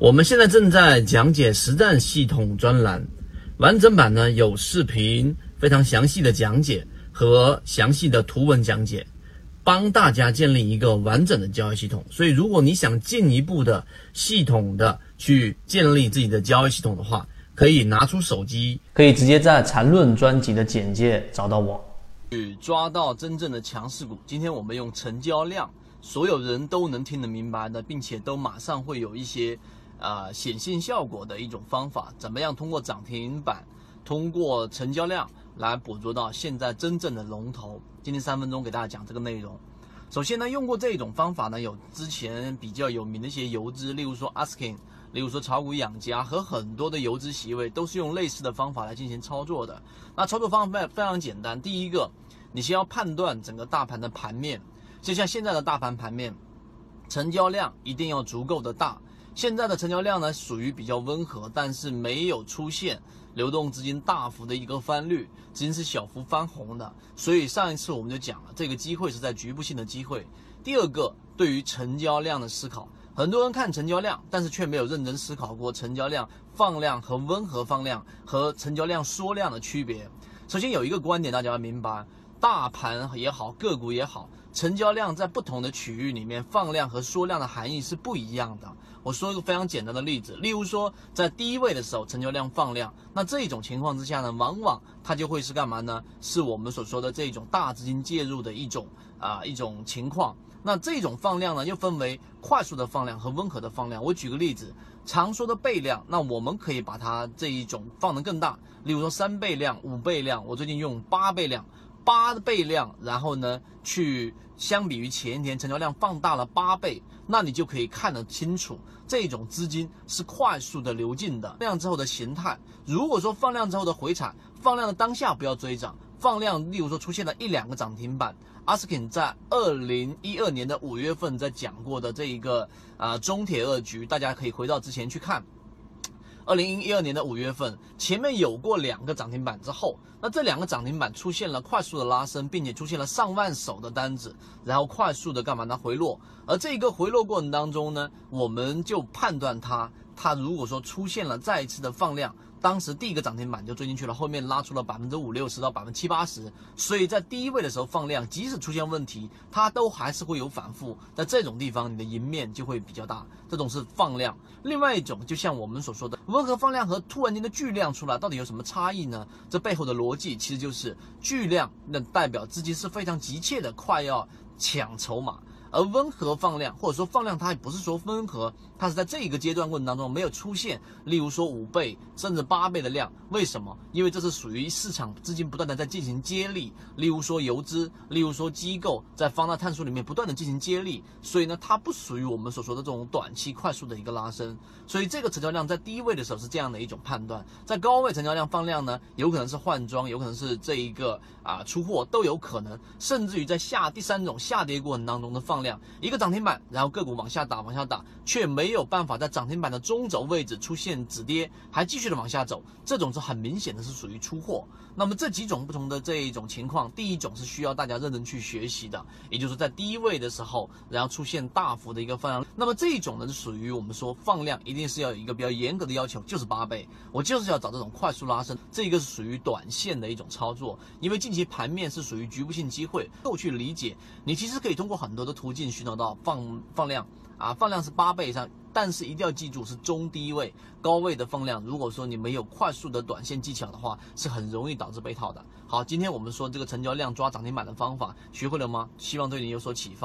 我们现在正在讲解实战系统专栏，完整版呢有视频，非常详细的讲解和详细的图文讲解，帮大家建立一个完整的交易系统。所以，如果你想进一步的系统的去建立自己的交易系统的话，可以拿出手机，可以直接在缠论专辑的简介找到我。去抓到真正的强势股。今天我们用成交量，所有人都能听得明白的，并且都马上会有一些啊显性效果的一种方法。怎么样通过涨停板，通过成交量来捕捉到现在真正的龙头？今天三分钟给大家讲这个内容。首先呢，用过这种方法呢，有之前比较有名的一些游资，例如说 Asking。例如说炒股养家和很多的游资席位都是用类似的方法来进行操作的。那操作方法非常简单，第一个，你先要判断整个大盘的盘面，就像现在的大盘盘面，成交量一定要足够的大。现在的成交量呢属于比较温和，但是没有出现流动资金大幅的一个翻绿，资金是小幅翻红的。所以上一次我们就讲了，这个机会是在局部性的机会。第二个，对于成交量的思考。很多人看成交量，但是却没有认真思考过成交量放量和温和放量和成交量缩量的区别。首先有一个观点大家要明白，大盘也好，个股也好，成交量在不同的区域里面放量和缩量的含义是不一样的。我说一个非常简单的例子，例如说在低位的时候成交量放量，那这种情况之下呢，往往它就会是干嘛呢？是我们所说的这种大资金介入的一种啊一种情况。那这种放量呢，又分为快速的放量和温和的放量。我举个例子，常说的倍量，那我们可以把它这一种放得更大，例如说三倍量、五倍量。我最近用八倍量，八倍量，然后呢，去相比于前一天成交量放大了八倍，那你就可以看得清楚，这种资金是快速的流进的。量之后的形态，如果说放量之后的回踩，放量的当下不要追涨。放量，例如说出现了一两个涨停板阿斯肯在二零一二年的五月份在讲过的这一个啊中铁二局，大家可以回到之前去看。二零一二年的五月份，前面有过两个涨停板之后，那这两个涨停板出现了快速的拉升，并且出现了上万手的单子，然后快速的干嘛呢？回落。而这一个回落过程当中呢，我们就判断它，它如果说出现了再一次的放量。当时第一个涨停板就追进去了，后面拉出了百分之五六十到百分之七八十，所以在低位的时候放量，即使出现问题，它都还是会有反复。在这种地方，你的赢面就会比较大。这种是放量。另外一种，就像我们所说的温和放量和突然间的巨量出来，到底有什么差异呢？这背后的逻辑其实就是巨量，那代表资金是非常急切的，快要抢筹码。而温和放量，或者说放量，它也不是说温和，它是在这一个阶段过程当中没有出现，例如说五倍甚至八倍的量，为什么？因为这是属于市场资金不断的在进行接力，例如说游资，例如说机构在放大探索里面不断的进行接力，所以呢，它不属于我们所说的这种短期快速的一个拉升，所以这个成交量在低位的时候是这样的一种判断，在高位成交量放量呢，有可能是换装，有可能是这一个啊出货都有可能，甚至于在下第三种下跌过程当中的放。量一个涨停板，然后个股往下打，往下打，却没有办法在涨停板的中轴位置出现止跌，还继续的往下走，这种是很明显的是属于出货。那么这几种不同的这一种情况，第一种是需要大家认真去学习的，也就是在低位的时候，然后出现大幅的一个放量。那么这一种呢，是属于我们说放量一定是要有一个比较严格的要求，就是八倍，我就是要找这种快速拉升，这一个是属于短线的一种操作，因为近期盘面是属于局部性机会，够去理解，你其实可以通过很多的图途径寻找到放放量。啊，放量是八倍以上，但是一定要记住是中低位，高位的放量，如果说你没有快速的短线技巧的话，是很容易导致被套的。好，今天我们说这个成交量抓涨停板的方法，学会了吗？希望对你有所启发。